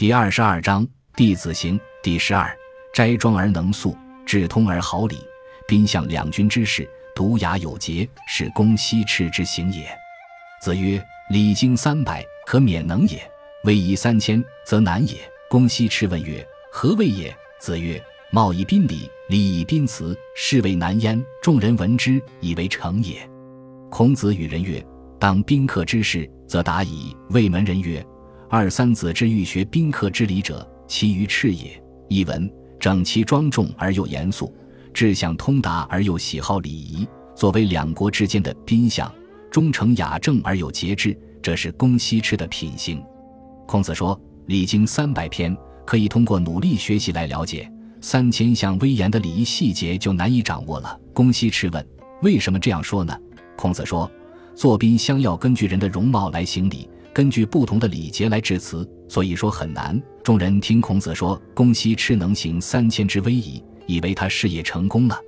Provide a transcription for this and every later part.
第二十二章弟子行第十二斋庄而能素，志通而好礼，宾向两军之事，独雅有节，是公西赤之行也。子曰：礼经三百，可免能也；威仪三千，则难也。公西赤问曰：何谓也？子曰：貌以宾礼，礼以宾辞，是谓难焉。众人闻之，以为成也。孔子与人曰：当宾客之事，则达矣。魏门人曰。二三子之欲学宾客之礼者，其于赤也。译文：整齐庄重而又严肃，志向通达而又喜好礼仪，作为两国之间的宾相，忠诚雅正而有节制，这是公西赤的品行。孔子说：“礼经三百篇，可以通过努力学习来了解；三千项威严的礼仪细节就难以掌握了。”公西赤问：“为什么这样说呢？”孔子说：“做宾相要根据人的容貌来行礼。”根据不同的礼节来致辞，所以说很难。众人听孔子说公西赤能行三千之威仪，以为他事业成功了。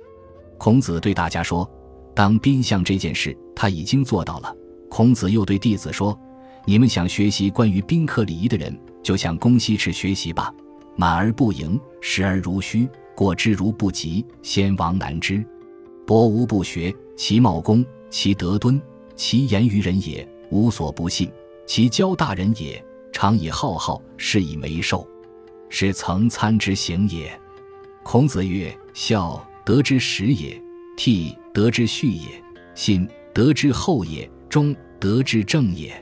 孔子对大家说：“当宾相这件事，他已经做到了。”孔子又对弟子说：“你们想学习关于宾客礼仪的人，就向公西赤学习吧。满而不盈，实而如虚，过之如不及，先王难之。博无不学，其貌恭，其德敦，其言于人也，无所不信。”其交大人也，常以浩浩，是以为寿，是曾参之行也。孔子曰：“孝，德之始也；悌，德之序也；信，德之后也；忠，德之正也。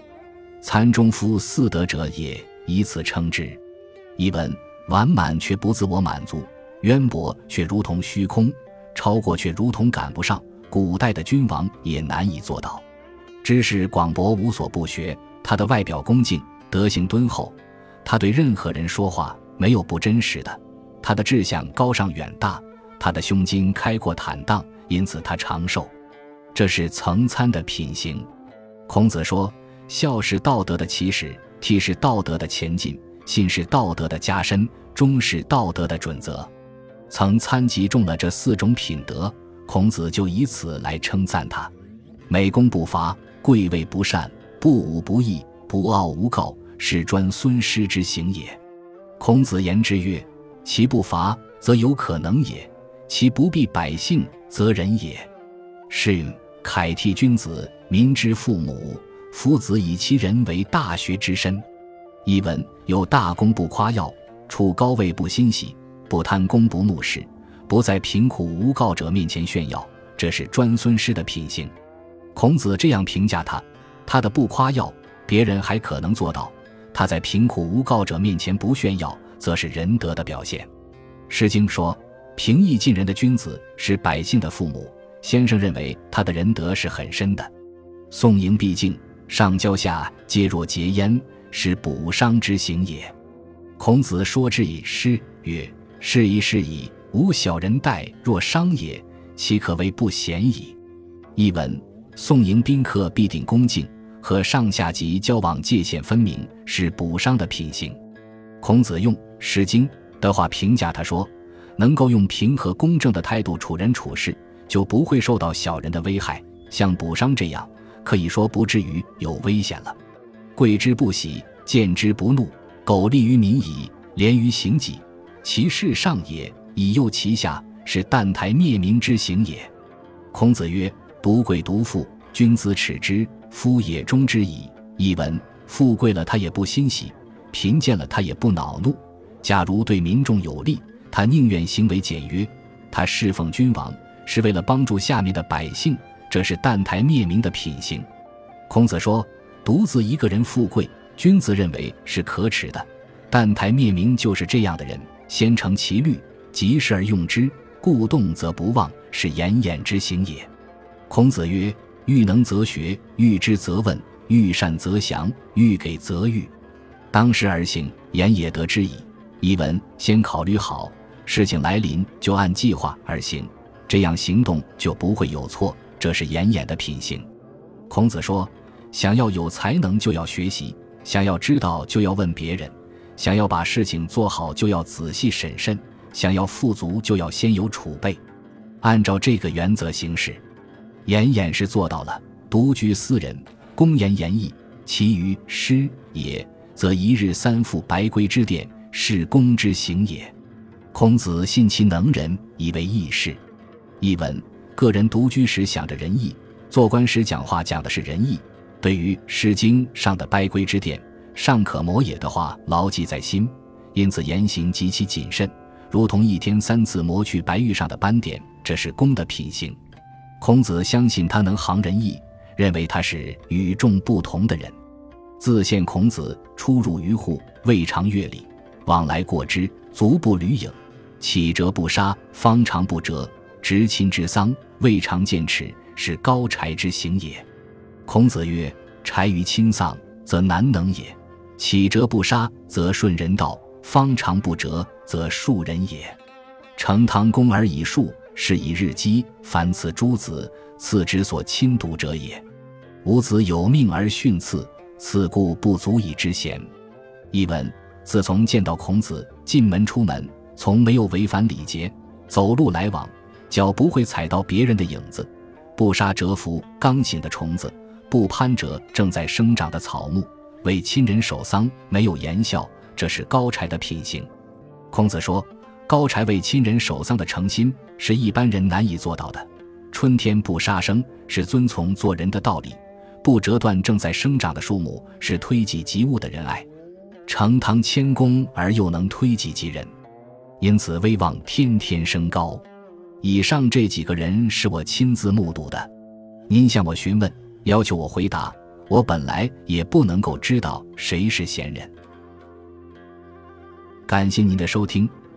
参中夫四德者也，以此称之。”译文：完满却不自我满足，渊博却如同虚空，超过却如同赶不上。古代的君王也难以做到。知识广博，无所不学。他的外表恭敬，德行敦厚，他对任何人说话没有不真实的。他的志向高尚远大，他的胸襟开阔坦荡，因此他长寿。这是曾参的品行。孔子说：孝是道德的起始，悌是道德的前进，信是道德的加深，忠是道德的准则。曾参集中了这四种品德，孔子就以此来称赞他：美功不伐，贵位不善。不武不义，不傲无告，是专孙师之行也。孔子言之曰：“其不伐，则有可能也；其不避百姓，则仁也。”是允楷替君子，民之父母。夫子以其人为大学之身。译文：有大功不夸耀，处高位不欣喜，不贪功不怒视，不在贫苦无告者面前炫耀，这是专孙师的品行。孔子这样评价他。他的不夸耀，别人还可能做到；他在贫苦无告者面前不炫耀，则是仁德的表现。《诗经》说：“平易近人的君子是百姓的父母。”先生认为他的仁德是很深的。宋迎毕敬，上交下皆若结焉，是补伤之行也。孔子说之以诗曰：“是以是矣，无小人待若伤也，岂可谓不贤矣。”译文：宋迎宾客必定恭敬。和上下级交往界限分明，是补伤的品行。孔子用《诗经》的话评价他说：“能够用平和公正的态度处人处事，就不会受到小人的危害。像补伤这样，可以说不至于有危险了。贵之不喜，见之不怒，苟利于民矣，廉于行己，其事上也，以诱其下，是澹台灭民之行也。”孔子曰：“独贵独富，君子耻之。”夫也忠之矣。译文：富贵了，他也不欣喜；贫贱了，他也不恼怒。假如对民众有利，他宁愿行为简约。他侍奉君王，是为了帮助下面的百姓，这是澹台灭民的品行。孔子说：独自一个人富贵，君子认为是可耻的。澹台灭民就是这样的人，先成其律，及时而用之，故动则不忘，是严衍之行也。孔子曰。欲能则学，欲知则问，欲善则详，欲给则喻。当时而行，言也得之矣。译文：先考虑好事情来临，就按计划而行，这样行动就不会有错。这是严衍的品行。孔子说：想要有才能，就要学习；想要知道，就要问别人；想要把事情做好，就要仔细审慎；想要富足，就要先有储备。按照这个原则行事。严衍是做到了，独居私人，公言言义，其余师也，则一日三复白圭之殿，是公之行也。孔子信其能人，以为义士。译文：个人独居时想着仁义，做官时讲话讲的是仁义。对于《诗经》上的“白圭之殿，尚可磨也”的话，牢记在心，因此言行极其谨慎，如同一天三次磨去白玉上的斑点。这是公的品行。孔子相信他能行仁义，认为他是与众不同的人。自献孔子出入于户，未尝阅礼，往来过之，足不履影。起折不杀，方长不折；执亲之丧，未尝见齿，是高柴之行也。孔子曰：“柴于亲丧，则难能也；起折不杀，则顺人道；方长不折，则庶人也。成汤公而以恕，是以日积。凡此诸子，次之所亲睹者也。吾子有命而训次，此故不足以知贤。”译文：自从见到孔子进门出门。从没有违反礼节，走路来往，脚不会踩到别人的影子，不杀蛰伏刚醒的虫子，不攀折正在生长的草木，为亲人守丧没有言笑，这是高柴的品行。孔子说，高柴为亲人守丧的诚心是一般人难以做到的。春天不杀生是遵从做人的道理，不折断正在生长的树木是推己及物的仁爱。成堂谦恭而又能推己及人。因此威望天天升高。以上这几个人是我亲自目睹的。您向我询问，要求我回答，我本来也不能够知道谁是贤人。感谢您的收听，